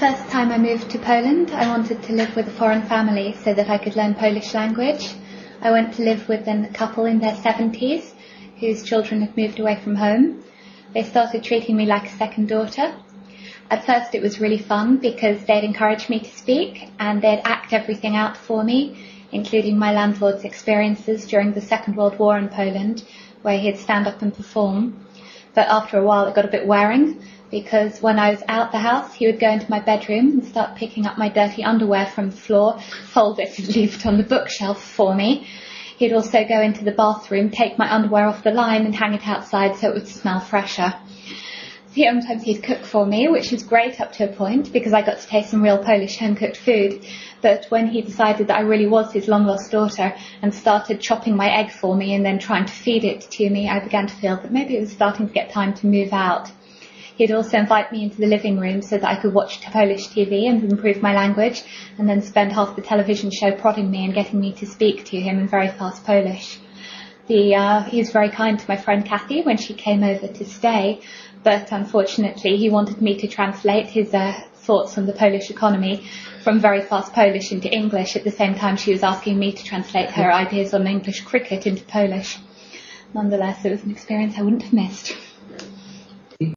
first time I moved to Poland, I wanted to live with a foreign family so that I could learn Polish language. I went to live with a couple in their 70s whose children had moved away from home. They started treating me like a second daughter. At first it was really fun because they'd encourage me to speak and they'd act everything out for me, including my landlord's experiences during the Second World War in Poland, where he'd stand up and perform. But after a while it got a bit wearing because when I was out the house, he would go into my bedroom and start picking up my dirty underwear from the floor, fold it and leave it on the bookshelf for me. He'd also go into the bathroom, take my underwear off the line and hang it outside so it would smell fresher. Sometimes he'd cook for me, which was great up to a point because I got to taste some real Polish home cooked food. But when he decided that I really was his long lost daughter and started chopping my egg for me and then trying to feed it to me, I began to feel that maybe it was starting to get time to move out. He'd also invite me into the living room so that I could watch Polish TV and improve my language, and then spend half the television show prodding me and getting me to speak to him in very fast Polish. The, uh, he was very kind to my friend Kathy when she came over to stay, but unfortunately he wanted me to translate his uh, thoughts on the Polish economy from very fast Polish into English at the same time she was asking me to translate her ideas on English cricket into Polish. Nonetheless, it was an experience I wouldn't have missed.